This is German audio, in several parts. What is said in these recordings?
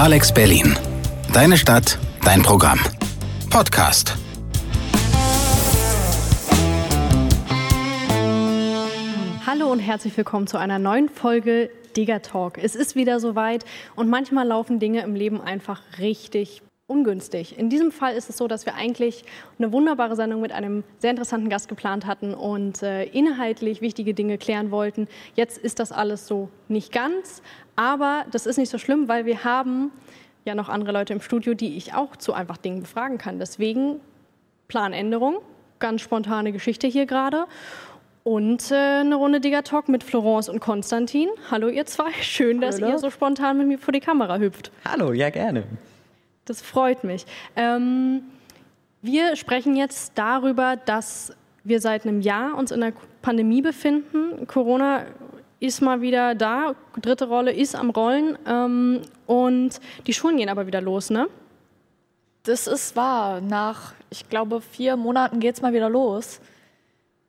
Alex Berlin. Deine Stadt, dein Programm. Podcast. Hallo und herzlich willkommen zu einer neuen Folge Digger Talk. Es ist wieder soweit und manchmal laufen Dinge im Leben einfach richtig ungünstig. In diesem Fall ist es so, dass wir eigentlich eine wunderbare Sendung mit einem sehr interessanten Gast geplant hatten und äh, inhaltlich wichtige Dinge klären wollten. Jetzt ist das alles so nicht ganz, aber das ist nicht so schlimm, weil wir haben ja noch andere Leute im Studio, die ich auch zu einfach Dingen befragen kann. Deswegen Planänderung, ganz spontane Geschichte hier gerade. Und äh, eine Runde Digger Talk mit Florence und Konstantin. Hallo ihr zwei, schön, dass Hallo. ihr so spontan mit mir vor die Kamera hüpft. Hallo, ja gerne. Das freut mich. Ähm, wir sprechen jetzt darüber, dass wir seit einem Jahr uns in der Pandemie befinden. Corona ist mal wieder da, dritte Rolle ist am Rollen ähm, und die Schulen gehen aber wieder los, ne? Das ist wahr. Nach, ich glaube, vier Monaten geht es mal wieder los.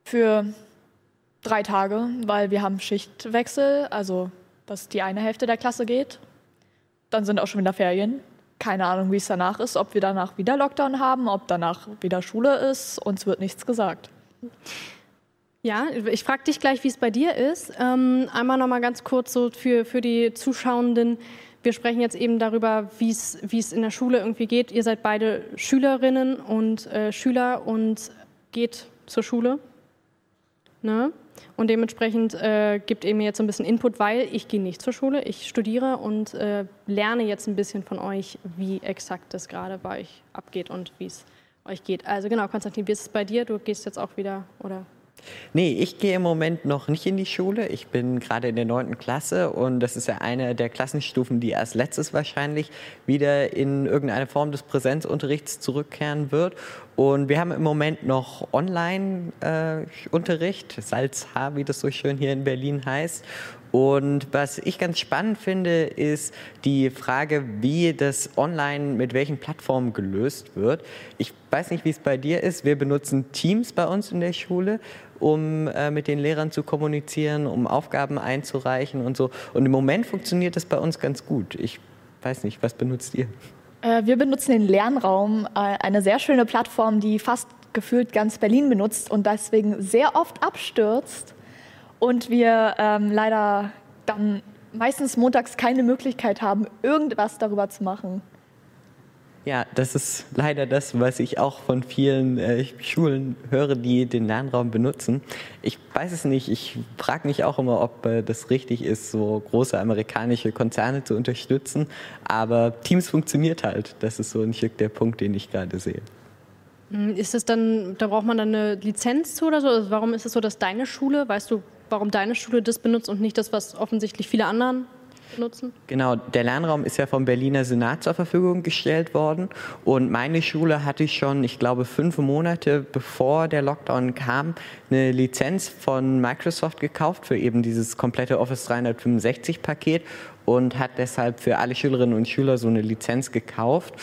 Für drei Tage, weil wir haben Schichtwechsel, also dass die eine Hälfte der Klasse geht. Dann sind auch schon wieder Ferien keine Ahnung, wie es danach ist, ob wir danach wieder Lockdown haben, ob danach wieder Schule ist. Uns wird nichts gesagt. Ja, ich frage dich gleich, wie es bei dir ist. Ähm, einmal noch mal ganz kurz so für, für die Zuschauenden. Wir sprechen jetzt eben darüber, wie es in der Schule irgendwie geht. Ihr seid beide Schülerinnen und äh, Schüler und geht zur Schule. Ne? Und dementsprechend äh, gibt ihr mir jetzt ein bisschen Input, weil ich gehe nicht zur Schule, ich studiere und äh, lerne jetzt ein bisschen von euch, wie exakt das gerade bei euch abgeht und wie es euch geht. Also genau, Konstantin, wie ist es bei dir? Du gehst jetzt auch wieder, oder? Nee, ich gehe im Moment noch nicht in die Schule. Ich bin gerade in der neunten Klasse und das ist ja eine der Klassenstufen, die erst letztes wahrscheinlich wieder in irgendeine Form des Präsenzunterrichts zurückkehren wird. Und wir haben im Moment noch Online-Unterricht, äh, Salzhaar, wie das so schön hier in Berlin heißt. Und was ich ganz spannend finde, ist die Frage, wie das online mit welchen Plattformen gelöst wird. Ich weiß nicht, wie es bei dir ist. Wir benutzen Teams bei uns in der Schule, um äh, mit den Lehrern zu kommunizieren, um Aufgaben einzureichen und so. Und im Moment funktioniert das bei uns ganz gut. Ich weiß nicht, was benutzt ihr? Äh, wir benutzen den Lernraum, äh, eine sehr schöne Plattform, die fast gefühlt ganz Berlin benutzt und deswegen sehr oft abstürzt und wir ähm, leider dann meistens montags keine Möglichkeit haben, irgendwas darüber zu machen. Ja, das ist leider das, was ich auch von vielen äh, Schulen höre, die den Lernraum benutzen. Ich weiß es nicht. Ich frage mich auch immer, ob äh, das richtig ist, so große amerikanische Konzerne zu unterstützen. Aber Teams funktioniert halt. Das ist so ein Stück der Punkt, den ich gerade sehe. Hm, ist es dann, da braucht man dann eine Lizenz zu oder so? Also warum ist es so, dass deine Schule, weißt du, warum deine Schule das benutzt und nicht das, was offensichtlich viele anderen nutzen? Genau, der Lernraum ist ja vom Berliner Senat zur Verfügung gestellt worden und meine Schule hatte schon, ich glaube, fünf Monate bevor der Lockdown kam, eine Lizenz von Microsoft gekauft für eben dieses komplette Office 365 Paket und hat deshalb für alle Schülerinnen und Schüler so eine Lizenz gekauft.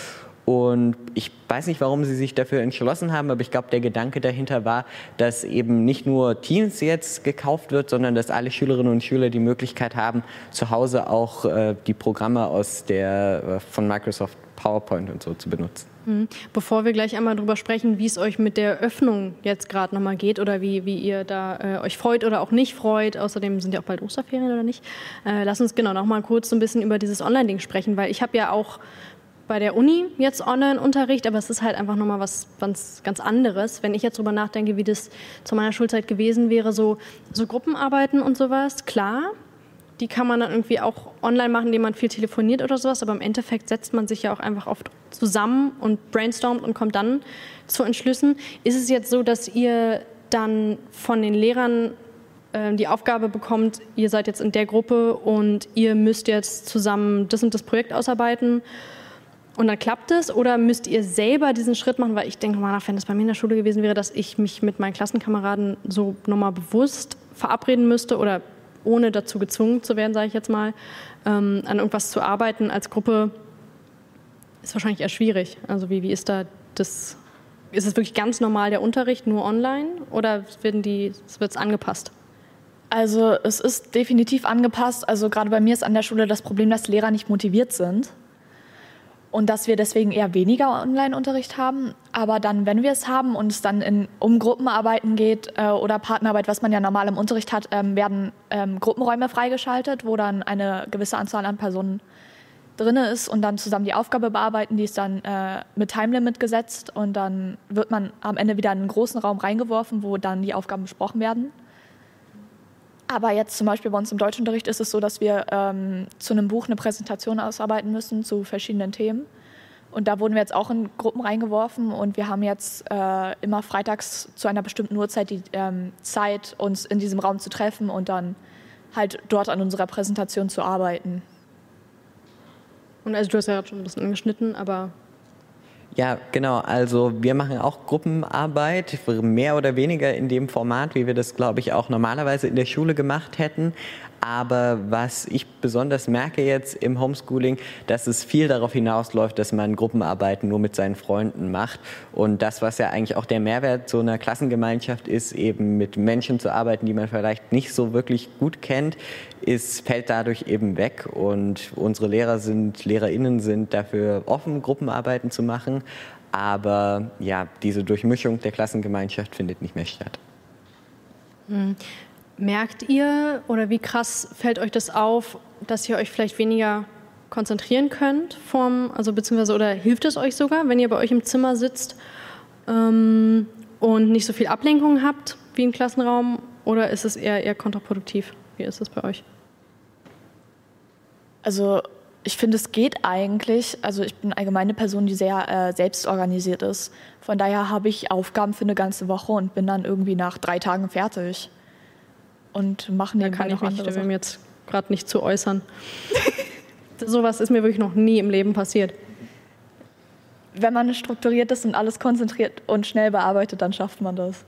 Und ich weiß nicht, warum sie sich dafür entschlossen haben, aber ich glaube, der Gedanke dahinter war, dass eben nicht nur Teams jetzt gekauft wird, sondern dass alle Schülerinnen und Schüler die Möglichkeit haben, zu Hause auch äh, die Programme aus der, äh, von Microsoft PowerPoint und so zu benutzen. Mhm. Bevor wir gleich einmal darüber sprechen, wie es euch mit der Öffnung jetzt gerade nochmal geht oder wie, wie ihr da äh, euch freut oder auch nicht freut, außerdem sind ja auch bald Osterferien oder nicht, äh, lass uns genau nochmal kurz so ein bisschen über dieses Online-Ding sprechen, weil ich habe ja auch bei der Uni jetzt Online-Unterricht, aber es ist halt einfach nochmal was ganz, ganz anderes. Wenn ich jetzt drüber nachdenke, wie das zu meiner Schulzeit gewesen wäre, so, so Gruppenarbeiten und sowas, klar, die kann man dann irgendwie auch online machen, indem man viel telefoniert oder sowas, aber im Endeffekt setzt man sich ja auch einfach oft zusammen und brainstormt und kommt dann zu Entschlüssen. Ist es jetzt so, dass ihr dann von den Lehrern äh, die Aufgabe bekommt, ihr seid jetzt in der Gruppe und ihr müsst jetzt zusammen das und das Projekt ausarbeiten? Und dann klappt es oder müsst ihr selber diesen Schritt machen? Weil ich denke mal, wenn das bei mir in der Schule gewesen wäre, dass ich mich mit meinen Klassenkameraden so nochmal bewusst verabreden müsste oder ohne dazu gezwungen zu werden, sage ich jetzt mal, ähm, an irgendwas zu arbeiten als Gruppe, ist wahrscheinlich eher schwierig. Also wie, wie ist da das? Ist es wirklich ganz normal der Unterricht nur online oder wird es angepasst? Also es ist definitiv angepasst. Also gerade bei mir ist an der Schule das Problem, dass Lehrer nicht motiviert sind. Und dass wir deswegen eher weniger Online-Unterricht haben. Aber dann, wenn wir es haben und es dann in, um Gruppenarbeiten geht äh, oder Partnerarbeit, was man ja normal im Unterricht hat, ähm, werden ähm, Gruppenräume freigeschaltet, wo dann eine gewisse Anzahl an Personen drin ist und dann zusammen die Aufgabe bearbeiten. Die ist dann äh, mit Timelimit gesetzt und dann wird man am Ende wieder in einen großen Raum reingeworfen, wo dann die Aufgaben besprochen werden. Aber jetzt zum Beispiel bei uns im Deutschunterricht ist es so, dass wir ähm, zu einem Buch eine Präsentation ausarbeiten müssen zu verschiedenen Themen. Und da wurden wir jetzt auch in Gruppen reingeworfen und wir haben jetzt äh, immer freitags zu einer bestimmten Uhrzeit die ähm, Zeit, uns in diesem Raum zu treffen und dann halt dort an unserer Präsentation zu arbeiten. Und also du hast ja gerade schon ein bisschen angeschnitten, aber ja, genau. Also wir machen auch Gruppenarbeit, mehr oder weniger in dem Format, wie wir das, glaube ich, auch normalerweise in der Schule gemacht hätten. Aber was ich besonders merke jetzt im Homeschooling, dass es viel darauf hinausläuft, dass man Gruppenarbeiten nur mit seinen Freunden macht. Und das, was ja eigentlich auch der Mehrwert so einer Klassengemeinschaft ist, eben mit Menschen zu arbeiten, die man vielleicht nicht so wirklich gut kennt, ist, fällt dadurch eben weg. Und unsere Lehrer sind, LehrerInnen sind dafür offen, Gruppenarbeiten zu machen. Aber ja, diese Durchmischung der Klassengemeinschaft findet nicht mehr statt. Merkt ihr oder wie krass fällt euch das auf, dass ihr euch vielleicht weniger konzentrieren könnt vom, also beziehungsweise oder hilft es euch sogar, wenn ihr bei euch im Zimmer sitzt ähm, und nicht so viel Ablenkung habt wie im Klassenraum oder ist es eher eher kontraproduktiv? Wie ist es bei euch? Also ich finde, es geht eigentlich. Also ich bin allgemeine Person, die sehr äh, selbstorganisiert ist. Von daher habe ich Aufgaben für eine ganze Woche und bin dann irgendwie nach drei Tagen fertig und machen da kann ich mich dem jetzt gerade nicht zu äußern. Sowas ist mir wirklich noch nie im Leben passiert. Wenn man strukturiert ist und alles konzentriert und schnell bearbeitet, dann schafft man das.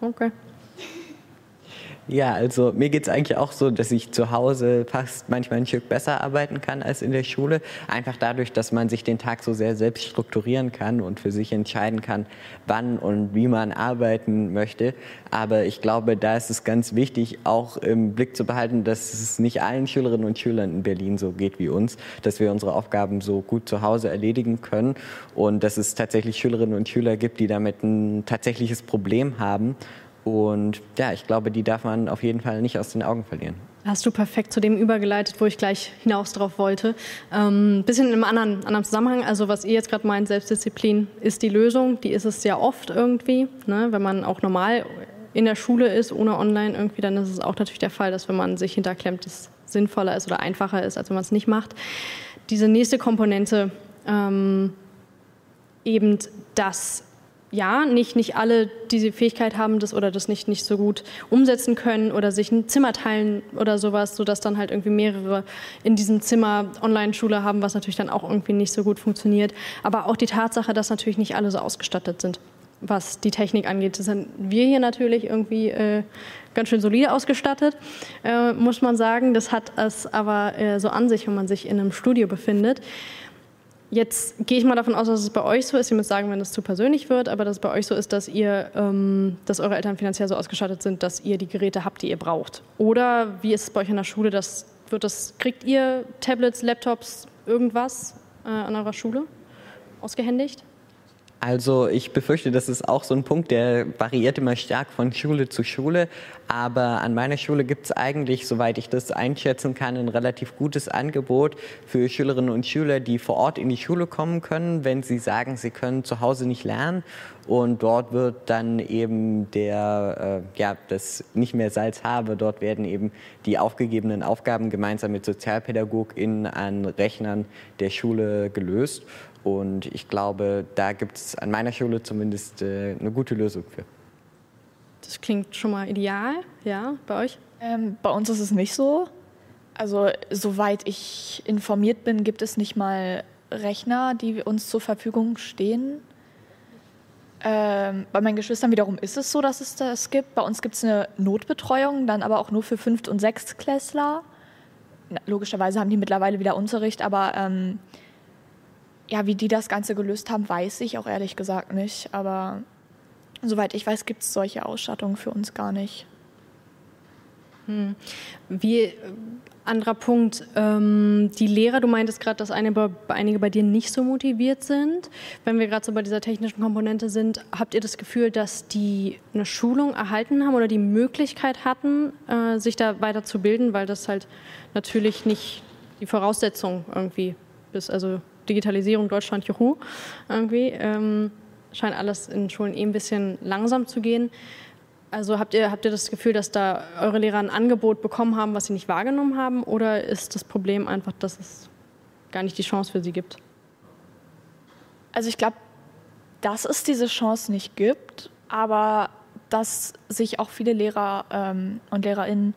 Okay. Ja, also mir geht es eigentlich auch so, dass ich zu Hause fast manchmal ein Stück besser arbeiten kann als in der Schule. Einfach dadurch, dass man sich den Tag so sehr selbst strukturieren kann und für sich entscheiden kann, wann und wie man arbeiten möchte. Aber ich glaube, da ist es ganz wichtig, auch im Blick zu behalten, dass es nicht allen Schülerinnen und Schülern in Berlin so geht wie uns, dass wir unsere Aufgaben so gut zu Hause erledigen können und dass es tatsächlich Schülerinnen und Schüler gibt, die damit ein tatsächliches Problem haben und ja, ich glaube, die darf man auf jeden Fall nicht aus den Augen verlieren. Hast du perfekt zu dem übergeleitet, wo ich gleich hinaus drauf wollte. Ähm, bisschen in einem anderen, anderen Zusammenhang. Also was ihr jetzt gerade meint, Selbstdisziplin ist die Lösung. Die ist es sehr oft irgendwie. Ne? Wenn man auch normal in der Schule ist, ohne online irgendwie, dann ist es auch natürlich der Fall, dass wenn man sich hinterklemmt, es sinnvoller ist oder einfacher ist, als wenn man es nicht macht. Diese nächste Komponente, ähm, eben das ja, nicht, nicht alle diese Fähigkeit haben das oder das nicht, nicht so gut umsetzen können oder sich ein Zimmer teilen oder sowas, sodass dann halt irgendwie mehrere in diesem Zimmer Online-Schule haben, was natürlich dann auch irgendwie nicht so gut funktioniert. Aber auch die Tatsache, dass natürlich nicht alle so ausgestattet sind, was die Technik angeht. Das sind wir hier natürlich irgendwie äh, ganz schön solide ausgestattet, äh, muss man sagen. Das hat es aber äh, so an sich, wenn man sich in einem Studio befindet. Jetzt gehe ich mal davon aus, dass es bei euch so ist. Ihr müsst sagen, wenn es zu persönlich wird, aber dass es bei euch so ist, dass ihr, ähm, dass eure Eltern finanziell so ausgestattet sind, dass ihr die Geräte habt, die ihr braucht. Oder wie ist es bei euch in der Schule? Das, wird das, kriegt ihr Tablets, Laptops, irgendwas äh, an eurer Schule ausgehändigt? Also ich befürchte, das ist auch so ein Punkt, der variiert immer stark von Schule zu Schule. Aber an meiner Schule gibt es eigentlich, soweit ich das einschätzen kann, ein relativ gutes Angebot für Schülerinnen und Schüler, die vor Ort in die Schule kommen können, wenn sie sagen, sie können zu Hause nicht lernen. Und dort wird dann eben der, äh, ja, das nicht mehr Salz habe, dort werden eben die aufgegebenen Aufgaben gemeinsam mit SozialpädagogInnen an Rechnern der Schule gelöst. Und ich glaube, da gibt es an meiner Schule zumindest äh, eine gute Lösung für. Das klingt schon mal ideal, ja, bei euch? Ähm, bei uns ist es nicht so. Also soweit ich informiert bin, gibt es nicht mal Rechner, die uns zur Verfügung stehen. Ähm, bei meinen Geschwistern wiederum ist es so, dass es das gibt. Bei uns gibt es eine Notbetreuung, dann aber auch nur für Fünft- und Sechstklässler. logischerweise haben die mittlerweile wieder Unterricht, aber ähm, ja, wie die das Ganze gelöst haben, weiß ich auch ehrlich gesagt nicht. Aber soweit ich weiß, gibt es solche Ausstattungen für uns gar nicht. Hm. Wie Anderer Punkt, ähm, die Lehrer, du meintest gerade, dass eine, einige bei dir nicht so motiviert sind. Wenn wir gerade so bei dieser technischen Komponente sind, habt ihr das Gefühl, dass die eine Schulung erhalten haben oder die Möglichkeit hatten, äh, sich da weiter zu bilden, weil das halt natürlich nicht die Voraussetzung irgendwie ist. Also Digitalisierung Deutschland, juhu, irgendwie. Ähm, scheint alles in Schulen eh ein bisschen langsam zu gehen. Also habt ihr, habt ihr das Gefühl, dass da eure Lehrer ein Angebot bekommen haben, was sie nicht wahrgenommen haben? Oder ist das Problem einfach, dass es gar nicht die Chance für sie gibt? Also ich glaube, dass es diese Chance nicht gibt, aber dass sich auch viele Lehrer ähm, und Lehrerinnen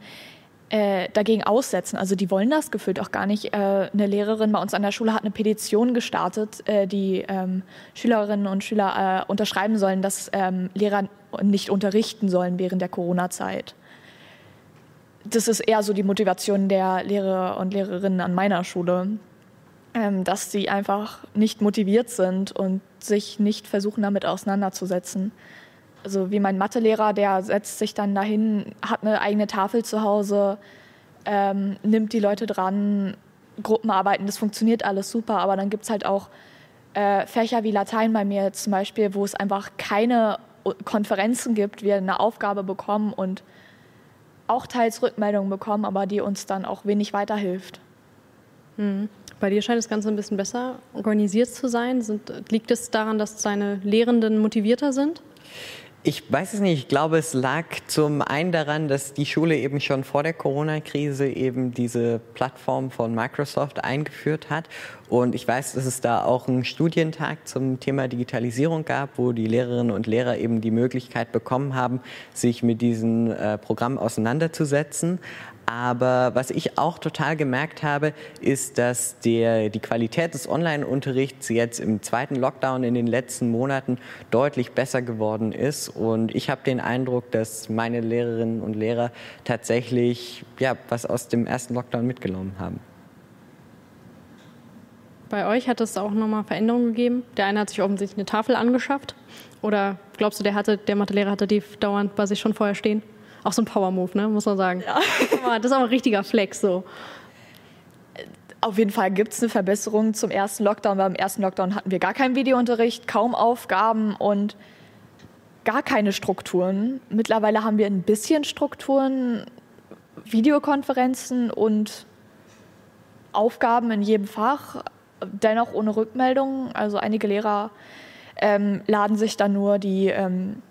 äh, dagegen aussetzen. Also die wollen das gefühlt auch gar nicht. Äh, eine Lehrerin bei uns an der Schule hat eine Petition gestartet, äh, die ähm, Schülerinnen und Schüler äh, unterschreiben sollen, dass ähm, Lehrer nicht unterrichten sollen während der Corona-Zeit. Das ist eher so die Motivation der Lehrer und Lehrerinnen an meiner Schule, ähm, dass sie einfach nicht motiviert sind und sich nicht versuchen, damit auseinanderzusetzen also wie mein Mathelehrer, der setzt sich dann dahin, hat eine eigene Tafel zu Hause, ähm, nimmt die Leute dran, Gruppenarbeiten, das funktioniert alles super, aber dann gibt es halt auch äh, Fächer wie Latein bei mir zum Beispiel, wo es einfach keine Konferenzen gibt, wir eine Aufgabe bekommen und auch teils Rückmeldungen bekommen, aber die uns dann auch wenig weiterhilft. Mhm. Bei dir scheint das Ganze ein bisschen besser organisiert zu sein. Sind, liegt es daran, dass deine Lehrenden motivierter sind? Ich weiß es nicht. Ich glaube, es lag zum einen daran, dass die Schule eben schon vor der Corona-Krise eben diese Plattform von Microsoft eingeführt hat. Und ich weiß, dass es da auch einen Studientag zum Thema Digitalisierung gab, wo die Lehrerinnen und Lehrer eben die Möglichkeit bekommen haben, sich mit diesem äh, Programm auseinanderzusetzen. Aber was ich auch total gemerkt habe, ist, dass der, die Qualität des Online-Unterrichts jetzt im zweiten Lockdown in den letzten Monaten deutlich besser geworden ist. Und ich habe den Eindruck, dass meine Lehrerinnen und Lehrer tatsächlich ja, was aus dem ersten Lockdown mitgenommen haben. Bei euch hat es auch nochmal Veränderungen gegeben. Der eine hat sich offensichtlich eine Tafel angeschafft. Oder glaubst du, der, hatte, der Mathelehrer hatte die dauernd bei sich schon vorher stehen? Auch so ein Power-Move, ne? muss man sagen. Ja. Das ist auch ein richtiger Flex so. Auf jeden Fall gibt es eine Verbesserung zum ersten Lockdown. Beim ersten Lockdown hatten wir gar keinen Videounterricht, kaum Aufgaben und gar keine Strukturen. Mittlerweile haben wir ein bisschen Strukturen, Videokonferenzen und Aufgaben in jedem Fach, dennoch ohne Rückmeldung. Also einige Lehrer ähm, laden sich dann nur die ähm,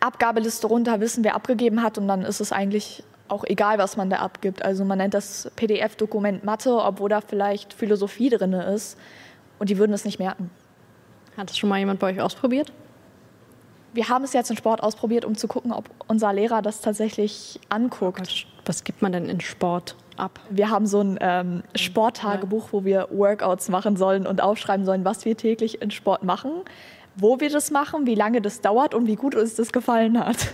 Abgabeliste runter, wissen, wer abgegeben hat und dann ist es eigentlich auch egal, was man da abgibt. Also man nennt das PDF-Dokument Mathe, obwohl da vielleicht Philosophie drin ist und die würden es nicht merken. Hat es schon mal jemand bei euch ausprobiert? Wir haben es jetzt in Sport ausprobiert, um zu gucken, ob unser Lehrer das tatsächlich anguckt. Oh was gibt man denn in Sport ab? Wir haben so ein ähm, Sporttagebuch, wo wir Workouts machen sollen und aufschreiben sollen, was wir täglich in Sport machen wo wir das machen, wie lange das dauert und wie gut uns das gefallen hat.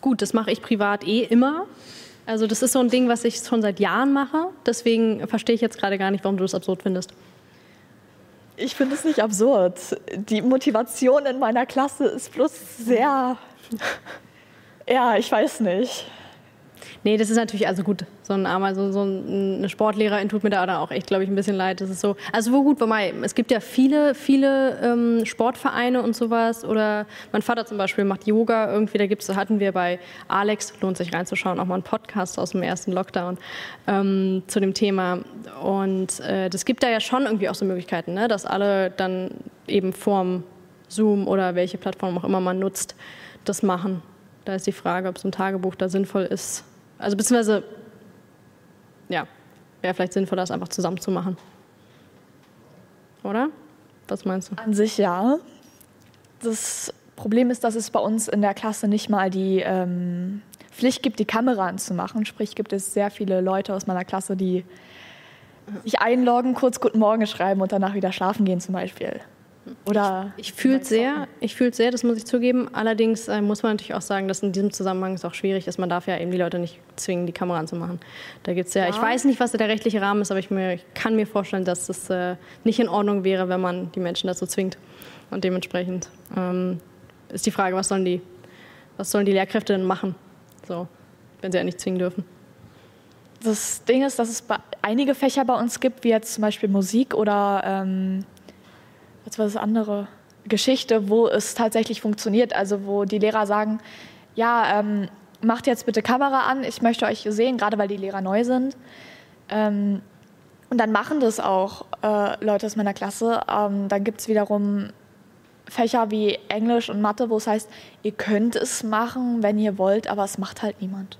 Gut, das mache ich privat eh immer. Also das ist so ein Ding, was ich schon seit Jahren mache. Deswegen verstehe ich jetzt gerade gar nicht, warum du das absurd findest. Ich finde es nicht absurd. Die Motivation in meiner Klasse ist bloß sehr, ja, ich weiß nicht. Nee, das ist natürlich, also gut, so ein armer, so, so eine Sportlehrerin tut mir da auch echt, glaube ich, ein bisschen leid. Das ist so, also wo gut, wobei, es gibt ja viele, viele ähm, Sportvereine und sowas oder mein Vater zum Beispiel macht Yoga irgendwie, da gibt's, hatten wir bei Alex, lohnt sich reinzuschauen, auch mal einen Podcast aus dem ersten Lockdown ähm, zu dem Thema und äh, das gibt da ja schon irgendwie auch so Möglichkeiten, ne, dass alle dann eben vorm Zoom oder welche Plattform auch immer man nutzt, das machen. Da ist die Frage, ob so ein Tagebuch da sinnvoll ist, also beziehungsweise, ja, wäre vielleicht sinnvoll, das einfach zusammen zu machen. Oder? Was meinst du? An sich ja. Das Problem ist, dass es bei uns in der Klasse nicht mal die ähm, Pflicht gibt, die Kamera anzumachen. Sprich, gibt es sehr viele Leute aus meiner Klasse, die sich einloggen, kurz Guten Morgen schreiben und danach wieder schlafen gehen zum Beispiel. Oder ich, ich fühle es sehr, ich fühle sehr, das muss ich zugeben. Allerdings äh, muss man natürlich auch sagen, dass in diesem Zusammenhang es auch schwierig ist. Man darf ja eben die Leute nicht zwingen, die Kamera anzumachen. Da gibt's ja, ja. ich weiß nicht, was der rechtliche Rahmen ist, aber ich, mir, ich kann mir vorstellen, dass das äh, nicht in Ordnung wäre, wenn man die Menschen dazu zwingt. Und dementsprechend ähm, ist die Frage, was sollen die, was sollen die Lehrkräfte denn machen, so, wenn sie ja nicht zwingen dürfen. das Ding ist, dass es einige Fächer bei uns gibt, wie jetzt zum Beispiel Musik oder ähm, was war das andere? Geschichte, wo es tatsächlich funktioniert. Also wo die Lehrer sagen, ja, ähm, macht jetzt bitte Kamera an, ich möchte euch sehen, gerade weil die Lehrer neu sind. Ähm, und dann machen das auch äh, Leute aus meiner Klasse. Ähm, dann gibt es wiederum Fächer wie Englisch und Mathe, wo es heißt, ihr könnt es machen, wenn ihr wollt, aber es macht halt niemand.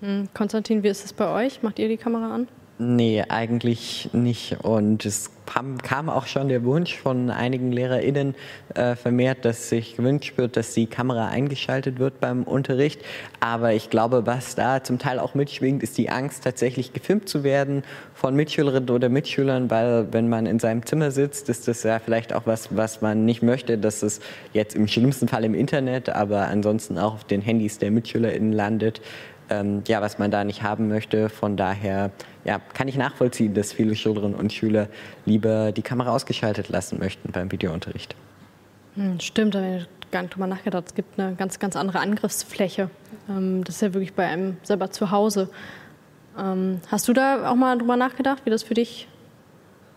Hm, Konstantin, wie ist es bei euch? Macht ihr die Kamera an? Nee, eigentlich nicht. Und es kam auch schon der Wunsch von einigen LehrerInnen äh, vermehrt, dass sich gewünscht wird, dass die Kamera eingeschaltet wird beim Unterricht. Aber ich glaube, was da zum Teil auch mitschwingt, ist die Angst, tatsächlich gefilmt zu werden von Mitschülerinnen oder Mitschülern, weil wenn man in seinem Zimmer sitzt, ist das ja vielleicht auch was, was man nicht möchte, dass es jetzt im schlimmsten Fall im Internet, aber ansonsten auch auf den Handys der MitschülerInnen landet ähm, ja, was man da nicht haben möchte. Von daher ja, kann ich nachvollziehen, dass viele Schülerinnen und Schüler lieber die Kamera ausgeschaltet lassen möchten beim Videounterricht. Hm, stimmt, da habe ich gar nicht drüber nachgedacht. Es gibt eine ganz, ganz andere Angriffsfläche. Ähm, das ist ja wirklich bei einem selber zu Hause. Ähm, hast du da auch mal drüber nachgedacht, wie das für dich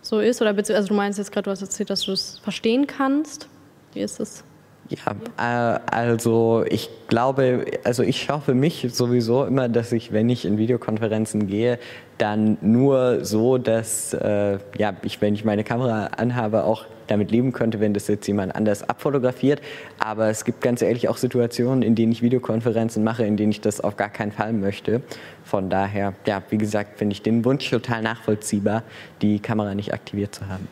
so ist? Oder also du meinst jetzt gerade, du hast erzählt, dass du das verstehen kannst. Wie ist das? Ja, äh, also ich glaube, also ich schaue für mich sowieso immer, dass ich, wenn ich in Videokonferenzen gehe, dann nur so, dass äh, ja, ich, wenn ich meine Kamera anhabe, auch damit leben könnte, wenn das jetzt jemand anders abfotografiert. Aber es gibt ganz ehrlich auch Situationen, in denen ich Videokonferenzen mache, in denen ich das auf gar keinen Fall möchte. Von daher, ja, wie gesagt, finde ich den Wunsch total nachvollziehbar, die Kamera nicht aktiviert zu haben.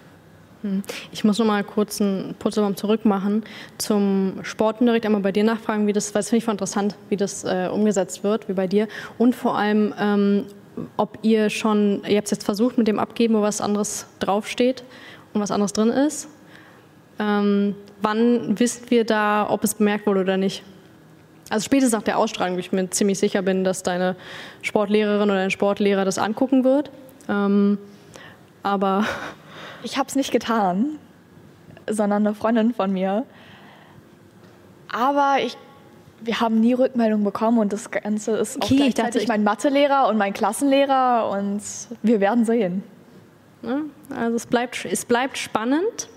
Hm. Ich muss noch mal kurz einen Putzelbaum zurück machen zum Sportunterricht. Einmal bei dir nachfragen, wie das, weil das finde ich voll interessant, wie das äh, umgesetzt wird, wie bei dir. Und vor allem, ähm, ob ihr schon, ihr habt es jetzt versucht mit dem Abgeben, wo was anderes draufsteht und was anderes drin ist. Ähm, wann wissen wir da, ob es bemerkt wurde oder nicht? Also spätestens nach der Ausstrahlung, wo ich mir ziemlich sicher bin, dass deine Sportlehrerin oder dein Sportlehrer das angucken wird. Ähm, aber ich habe es nicht getan, sondern eine Freundin von mir. Aber ich, wir haben nie Rückmeldung bekommen und das Ganze ist okay, auch gleichzeitig ich mein Mathelehrer und mein Klassenlehrer und wir werden sehen. Also es bleibt, es bleibt spannend.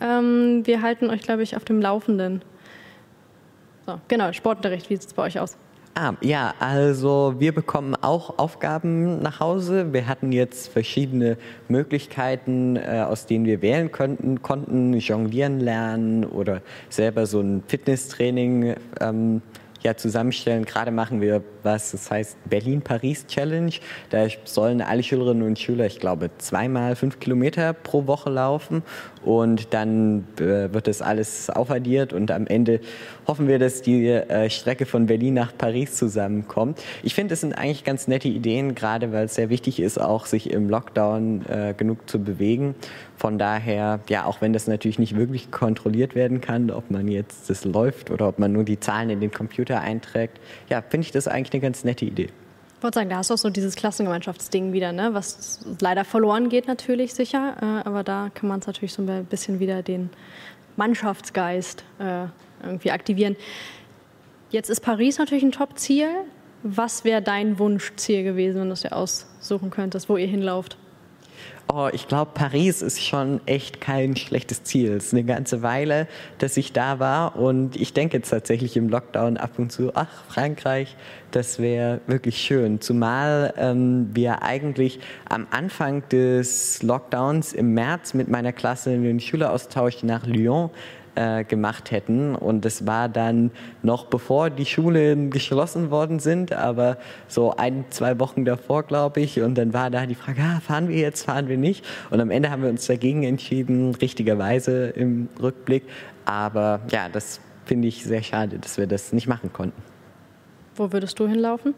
Ähm, wir halten euch, glaube ich, auf dem Laufenden. So, genau, Sportunterricht, wie sieht es bei euch aus? Ah, ja, also wir bekommen auch Aufgaben nach Hause. Wir hatten jetzt verschiedene Möglichkeiten, äh, aus denen wir wählen könnten, konnten jonglieren lernen oder selber so ein Fitnesstraining ähm, ja, zusammenstellen. Gerade machen wir was, das heißt Berlin-Paris-Challenge. Da sollen alle Schülerinnen und Schüler, ich glaube, zweimal fünf Kilometer pro Woche laufen und dann äh, wird das alles aufaddiert und am Ende hoffen wir, dass die äh, Strecke von Berlin nach Paris zusammenkommt. Ich finde, es sind eigentlich ganz nette Ideen, gerade weil es sehr wichtig ist, auch sich im Lockdown äh, genug zu bewegen. Von daher, ja, auch wenn das natürlich nicht wirklich kontrolliert werden kann, ob man jetzt das läuft oder ob man nur die Zahlen in den Computer einträgt, ja, finde ich das eigentlich eine ganz nette Idee. Ich wollte sagen, da hast du auch so dieses Klassengemeinschaftsding wieder, ne? was leider verloren geht natürlich sicher, äh, aber da kann man es natürlich so ein bisschen wieder den Mannschaftsgeist äh, irgendwie aktivieren. Jetzt ist Paris natürlich ein Top-Ziel. Was wäre dein Wunschziel gewesen, wenn du es dir aussuchen könntest, wo ihr hinlauft? Oh, ich glaube, Paris ist schon echt kein schlechtes Ziel. Es ist eine ganze Weile, dass ich da war und ich denke jetzt tatsächlich im Lockdown ab und zu, ach, Frankreich, das wäre wirklich schön. Zumal ähm, wir eigentlich am Anfang des Lockdowns im März mit meiner Klasse einen Schüleraustausch nach Lyon äh, gemacht hätten. Und das war dann noch bevor die Schulen geschlossen worden sind, aber so ein, zwei Wochen davor, glaube ich. Und dann war da die Frage, ah, fahren wir jetzt, fahren wir nicht? Und am Ende haben wir uns dagegen entschieden, richtigerweise im Rückblick. Aber ja, das finde ich sehr schade, dass wir das nicht machen konnten. Wo würdest du hinlaufen?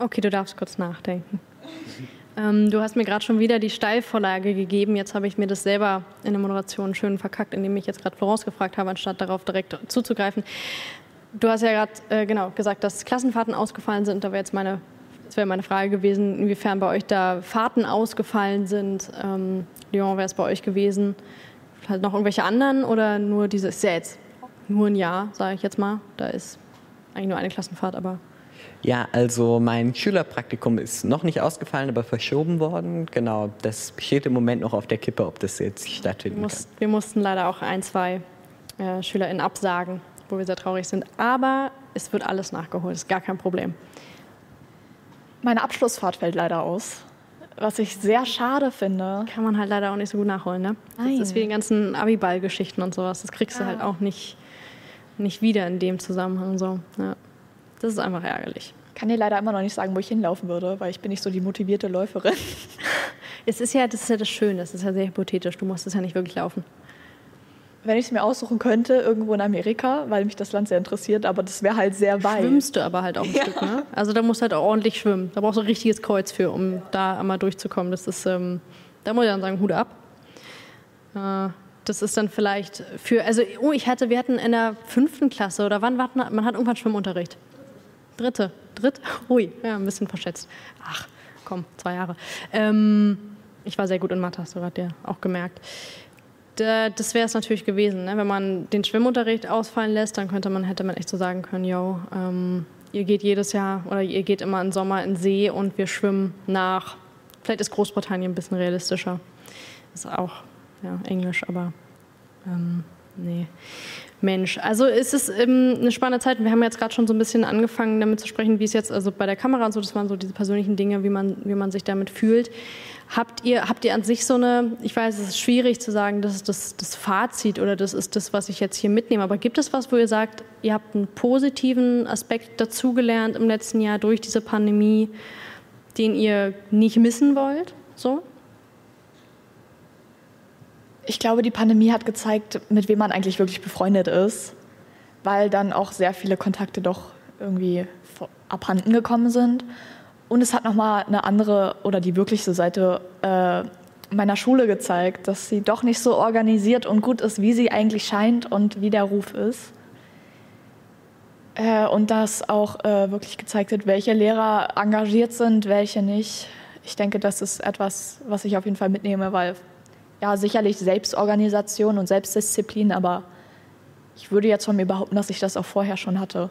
Okay, du darfst kurz nachdenken. Ähm, du hast mir gerade schon wieder die Steilvorlage gegeben. Jetzt habe ich mir das selber in der Moderation schön verkackt, indem ich jetzt gerade Florence gefragt habe, anstatt darauf direkt zuzugreifen. Du hast ja gerade äh, genau gesagt, dass Klassenfahrten ausgefallen sind. Da wäre jetzt meine, das wäre meine Frage gewesen, inwiefern bei euch da Fahrten ausgefallen sind. Ähm, Lyon wäre es bei euch gewesen. Halt noch irgendwelche anderen oder nur dieses? Ist ja jetzt nur ein Jahr, sage ich jetzt mal. Da ist eigentlich nur eine Klassenfahrt, aber Ja, also mein Schülerpraktikum ist noch nicht ausgefallen, aber verschoben worden. Genau, das steht im Moment noch auf der Kippe, ob das jetzt stattfinden muss, kann. Wir mussten leider auch ein, zwei äh, SchülerInnen absagen, wo wir sehr traurig sind. Aber es wird alles nachgeholt, ist gar kein Problem. Meine Abschlussfahrt fällt leider aus, was ich sehr schade finde. Kann man halt leider auch nicht so gut nachholen, ne? Nein. Das ist wie die ganzen Abiball-Geschichten und sowas. Das kriegst ja. du halt auch nicht, nicht wieder in dem Zusammenhang so. Ja. Das ist einfach ärgerlich. Ich kann dir leider immer noch nicht sagen, wo ich hinlaufen würde, weil ich bin nicht so die motivierte Läuferin. Es ist ja, das ist ja das Schöne, es ist ja sehr hypothetisch. Du musst es ja nicht wirklich laufen. Wenn ich es mir aussuchen könnte, irgendwo in Amerika, weil mich das Land sehr interessiert, aber das wäre halt sehr weit. Schwimmst du aber halt auch ein ja. Stück, ne? Also da musst du halt auch ordentlich schwimmen. Da brauchst du ein richtiges Kreuz für, um da einmal durchzukommen. Das ist, ähm, da muss ich dann sagen, Hut ab. Äh, das ist dann vielleicht für, also oh, ich hatte, wir hatten in der fünften Klasse oder wann, man hat irgendwann Schwimmunterricht. Dritte, dritte, ui, ja, ein bisschen verschätzt. Ach, komm, zwei Jahre. Ähm, ich war sehr gut in Mathe, hast du gerade ja auch gemerkt. Da, das wäre es natürlich gewesen, ne? wenn man den Schwimmunterricht ausfallen lässt, dann könnte man, hätte man echt so sagen können, yo, ähm, ihr geht jedes Jahr oder ihr geht immer im Sommer in See und wir schwimmen nach. Vielleicht ist Großbritannien ein bisschen realistischer. Ist auch ja, Englisch, aber ähm, nee. Mensch. Also ist es ähm, eine spannende Zeit. Wir haben jetzt gerade schon so ein bisschen angefangen, damit zu sprechen, wie es jetzt also bei der Kamera und so, das waren so diese persönlichen Dinge, wie man, wie man sich damit fühlt. Habt ihr, habt ihr an sich so eine, ich weiß, es ist schwierig zu sagen, das ist das, das Fazit oder das ist das, was ich jetzt hier mitnehme, aber gibt es was, wo ihr sagt, ihr habt einen positiven Aspekt dazugelernt im letzten Jahr durch diese Pandemie, den ihr nicht missen wollt? So? Ich glaube, die Pandemie hat gezeigt, mit wem man eigentlich wirklich befreundet ist, weil dann auch sehr viele Kontakte doch irgendwie abhanden gekommen sind. Und es hat nochmal eine andere oder die wirklichste Seite äh, meiner Schule gezeigt, dass sie doch nicht so organisiert und gut ist, wie sie eigentlich scheint und wie der Ruf ist. Äh, und dass auch äh, wirklich gezeigt wird, welche Lehrer engagiert sind, welche nicht. Ich denke, das ist etwas, was ich auf jeden Fall mitnehme, weil ja, sicherlich Selbstorganisation und Selbstdisziplin, aber ich würde jetzt von mir behaupten, dass ich das auch vorher schon hatte.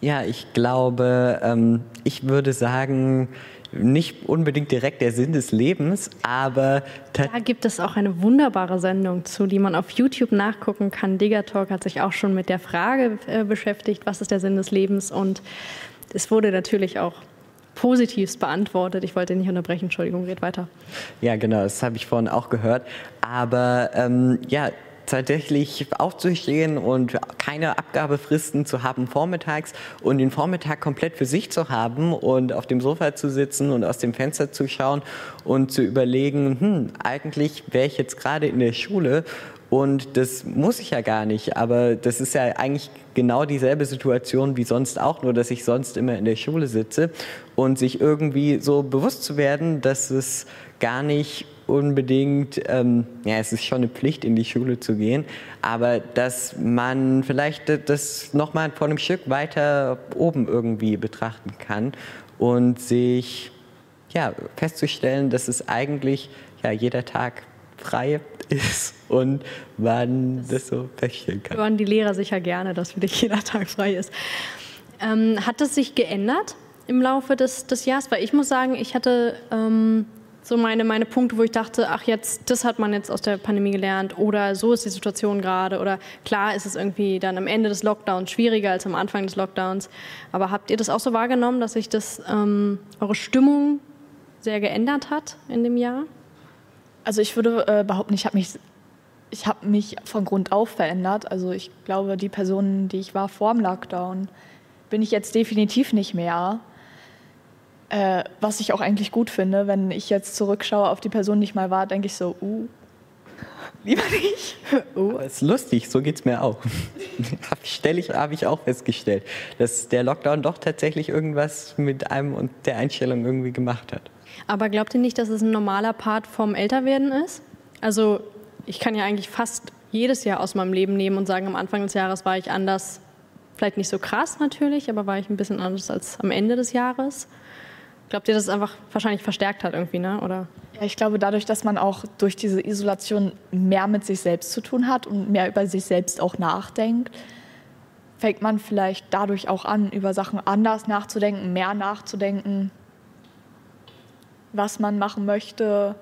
Ja, ich glaube, ähm, ich würde sagen, nicht unbedingt direkt der Sinn des Lebens, aber da gibt es auch eine wunderbare Sendung zu, die man auf YouTube nachgucken kann. Digger hat sich auch schon mit der Frage äh, beschäftigt, was ist der Sinn des Lebens und es wurde natürlich auch Positivs beantwortet. Ich wollte nicht unterbrechen, Entschuldigung, red weiter. Ja, genau, das habe ich vorhin auch gehört. Aber ähm, ja, tatsächlich aufzustehen und keine Abgabefristen zu haben vormittags und den Vormittag komplett für sich zu haben und auf dem Sofa zu sitzen und aus dem Fenster zu schauen und zu überlegen, hm, eigentlich wäre ich jetzt gerade in der Schule und das muss ich ja gar nicht, aber das ist ja eigentlich genau dieselbe Situation wie sonst auch, nur dass ich sonst immer in der Schule sitze und sich irgendwie so bewusst zu werden, dass es gar nicht unbedingt, ähm, ja, es ist schon eine Pflicht, in die Schule zu gehen, aber dass man vielleicht das nochmal von einem Stück weiter oben irgendwie betrachten kann und sich ja, festzustellen, dass es eigentlich ja, jeder Tag frei ist und wann das, das so feststellen kann. Hören die Lehrer sicher gerne, dass für dich jeder Tag frei ist. Ähm, hat das sich geändert im Laufe des, des Jahres? Weil ich muss sagen, ich hatte ähm, so meine, meine Punkte, wo ich dachte, ach jetzt, das hat man jetzt aus der Pandemie gelernt oder so ist die Situation gerade oder klar ist es irgendwie dann am Ende des Lockdowns schwieriger als am Anfang des Lockdowns. Aber habt ihr das auch so wahrgenommen, dass sich das ähm, eure Stimmung sehr geändert hat in dem Jahr? Also ich würde äh, behaupten, ich habe mich, ich hab mich von Grund auf verändert. Also ich glaube, die Person, die ich war vor dem Lockdown, bin ich jetzt definitiv nicht mehr. Äh, was ich auch eigentlich gut finde, wenn ich jetzt zurückschaue auf die Person, die ich mal war, denke ich so, uh, lieber nicht. uh. Ist lustig, so geht es mir auch. Stelle ich, habe ich auch festgestellt, dass der Lockdown doch tatsächlich irgendwas mit einem und der Einstellung irgendwie gemacht hat. Aber glaubt ihr nicht, dass es ein normaler Part vom Älterwerden ist? Also ich kann ja eigentlich fast jedes Jahr aus meinem Leben nehmen und sagen, am Anfang des Jahres war ich anders. Vielleicht nicht so krass natürlich, aber war ich ein bisschen anders als am Ende des Jahres. Glaubt ihr, dass es einfach wahrscheinlich verstärkt hat irgendwie, ne? oder? Ja, ich glaube, dadurch, dass man auch durch diese Isolation mehr mit sich selbst zu tun hat und mehr über sich selbst auch nachdenkt, fängt man vielleicht dadurch auch an, über Sachen anders nachzudenken, mehr nachzudenken, was man machen möchte,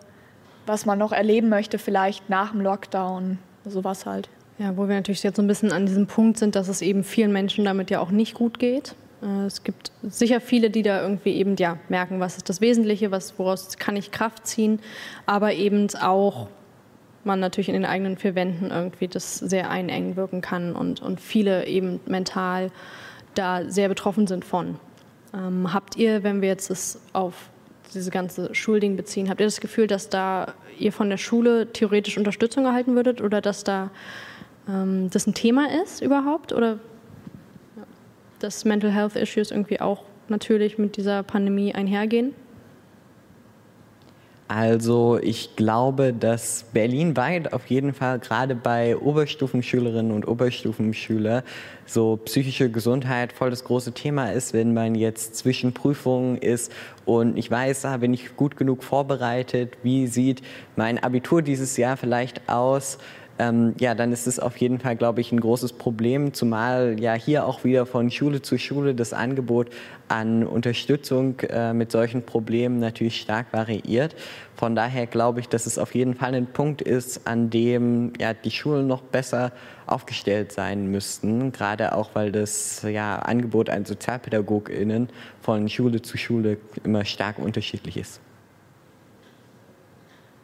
was man noch erleben möchte, vielleicht nach dem Lockdown, sowas halt. Ja, wo wir natürlich jetzt so ein bisschen an diesem Punkt sind, dass es eben vielen Menschen damit ja auch nicht gut geht. Äh, es gibt sicher viele, die da irgendwie eben ja merken, was ist das Wesentliche, was, woraus kann ich Kraft ziehen, aber eben auch man natürlich in den eigenen vier Wänden irgendwie das sehr einengen wirken kann und, und viele eben mental da sehr betroffen sind von. Ähm, habt ihr, wenn wir jetzt das auf diese ganze Schulding beziehen, habt ihr das Gefühl, dass da ihr von der Schule theoretisch Unterstützung erhalten würdet oder dass da ähm, das ein Thema ist überhaupt oder dass Mental Health Issues irgendwie auch natürlich mit dieser Pandemie einhergehen? Also ich glaube, dass berlinweit auf jeden Fall gerade bei Oberstufenschülerinnen und Oberstufenschülern so psychische Gesundheit voll das große Thema ist, wenn man jetzt zwischen Prüfungen ist und ich weiß, da bin ich gut genug vorbereitet, wie sieht mein Abitur dieses Jahr vielleicht aus, ähm, ja, dann ist es auf jeden Fall, glaube ich, ein großes Problem, zumal ja hier auch wieder von Schule zu Schule das Angebot an Unterstützung äh, mit solchen Problemen natürlich stark variiert. Von daher glaube ich, dass es auf jeden Fall ein Punkt ist, an dem ja, die Schulen noch besser aufgestellt sein müssten, gerade auch weil das ja, Angebot an SozialpädagogInnen von Schule zu Schule immer stark unterschiedlich ist.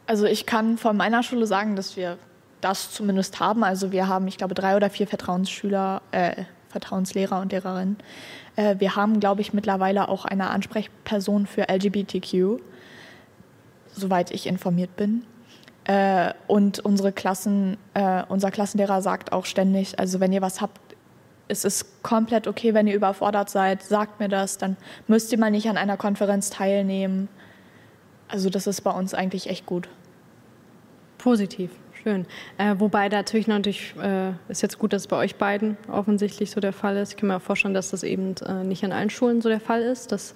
Also ich kann von meiner Schule sagen, dass wir das zumindest haben. Also wir haben, ich glaube, drei oder vier Vertrauensschüler, äh, Vertrauenslehrer und Lehrerinnen. Äh, wir haben, glaube ich, mittlerweile auch eine Ansprechperson für LGBTQ, soweit ich informiert bin. Äh, und unsere Klassen, äh, unser Klassenlehrer sagt auch ständig, also wenn ihr was habt, es ist komplett okay, wenn ihr überfordert seid, sagt mir das, dann müsst ihr mal nicht an einer Konferenz teilnehmen. Also das ist bei uns eigentlich echt gut. Positiv. Schön. Äh, wobei natürlich natürlich äh, ist jetzt gut, dass es bei euch beiden offensichtlich so der Fall ist. Ich kann mir auch vorstellen, dass das eben äh, nicht an allen Schulen so der Fall ist, dass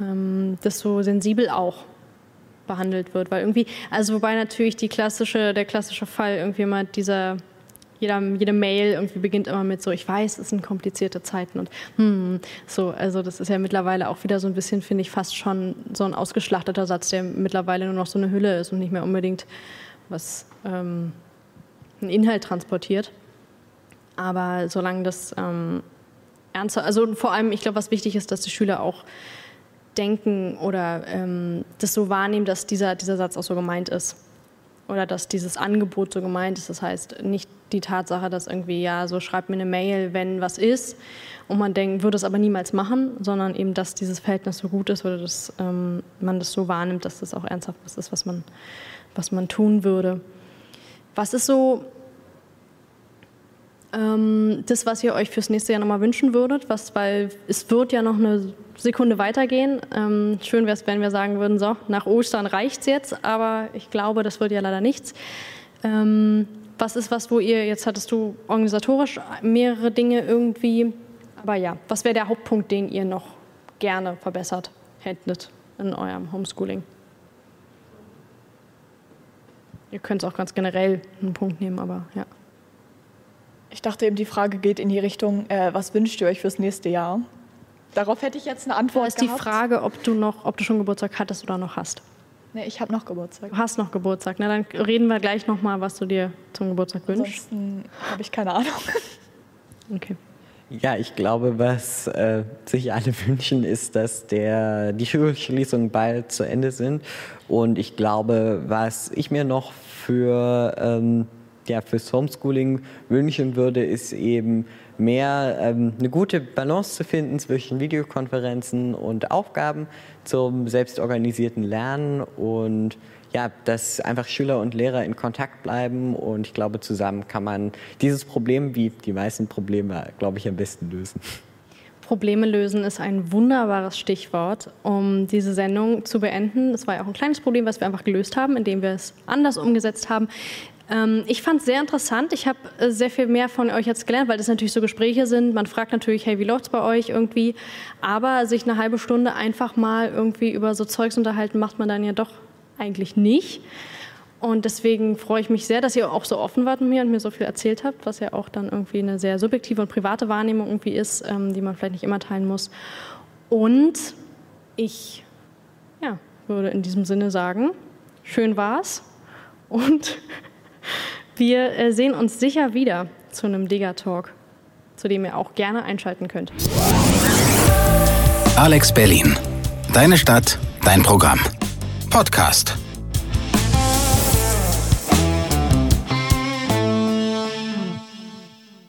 ähm, das so sensibel auch behandelt wird, weil irgendwie, also wobei natürlich die klassische, der klassische Fall irgendwie immer dieser jeder, jede Mail irgendwie beginnt immer mit so, ich weiß, es sind komplizierte Zeiten und hm, so, also das ist ja mittlerweile auch wieder so ein bisschen, finde ich, fast schon so ein ausgeschlachteter Satz, der mittlerweile nur noch so eine Hülle ist und nicht mehr unbedingt was ähm, einen Inhalt transportiert. Aber solange das ähm, ernster, also vor allem, ich glaube, was wichtig ist, dass die Schüler auch denken oder ähm, das so wahrnehmen, dass dieser, dieser Satz auch so gemeint ist. Oder dass dieses Angebot so gemeint ist. Das heißt, nicht die Tatsache, dass irgendwie, ja, so schreibt mir eine Mail, wenn was ist. Und man denkt, würde es aber niemals machen, sondern eben, dass dieses Verhältnis so gut ist oder dass ähm, man das so wahrnimmt, dass das auch ernsthaft ist, was man, was man tun würde. Was ist so ähm, das, was ihr euch fürs nächste Jahr nochmal wünschen würdet? Was, weil es wird ja noch eine Sekunde weitergehen. Ähm, schön wäre es, wenn wir sagen würden, so, nach Ostern reicht es jetzt, aber ich glaube, das wird ja leider nichts. Ähm, was ist was, wo ihr, jetzt hattest du organisatorisch mehrere Dinge irgendwie, aber ja, was wäre der Hauptpunkt, den ihr noch gerne verbessert hättet in eurem Homeschooling? Ihr könnt es auch ganz generell einen Punkt nehmen, aber ja. Ich dachte eben, die Frage geht in die Richtung, äh, was wünscht ihr euch fürs nächste Jahr? Darauf hätte ich jetzt eine Antwort. Da ist gehabt. die Frage, ob du noch, ob du schon Geburtstag hattest oder noch hast. Nee, ich habe noch Geburtstag. Du hast noch Geburtstag. Na, dann reden wir gleich noch mal, was du dir zum Geburtstag wünschst. Ansonsten habe ich keine Ahnung. Okay. Ja, ich glaube, was äh, sich alle wünschen, ist, dass der, die Schulschließungen bald zu Ende sind. Und ich glaube, was ich mir noch für, ähm, ja, fürs Homeschooling wünschen würde, ist eben mehr ähm, eine gute Balance zu finden zwischen Videokonferenzen und Aufgaben zum selbstorganisierten Lernen und ja, dass einfach Schüler und Lehrer in Kontakt bleiben und ich glaube, zusammen kann man dieses Problem, wie die meisten Probleme, glaube ich, am besten lösen. Probleme lösen ist ein wunderbares Stichwort, um diese Sendung zu beenden. Es war ja auch ein kleines Problem, was wir einfach gelöst haben, indem wir es anders umgesetzt haben. Ähm, ich fand es sehr interessant. Ich habe äh, sehr viel mehr von euch jetzt gelernt, weil das natürlich so Gespräche sind. Man fragt natürlich, hey, wie läuft es bei euch irgendwie? Aber sich eine halbe Stunde einfach mal irgendwie über so Zeugs unterhalten, macht man dann ja doch eigentlich nicht. Und deswegen freue ich mich sehr, dass ihr auch so offen wart mit mir und mir so viel erzählt habt, was ja auch dann irgendwie eine sehr subjektive und private Wahrnehmung irgendwie ist, ähm, die man vielleicht nicht immer teilen muss. Und ich ja, würde in diesem Sinne sagen, schön war's und wir äh, sehen uns sicher wieder zu einem Digger-Talk, zu dem ihr auch gerne einschalten könnt. Alex Berlin. Deine Stadt, dein Programm. Podcast.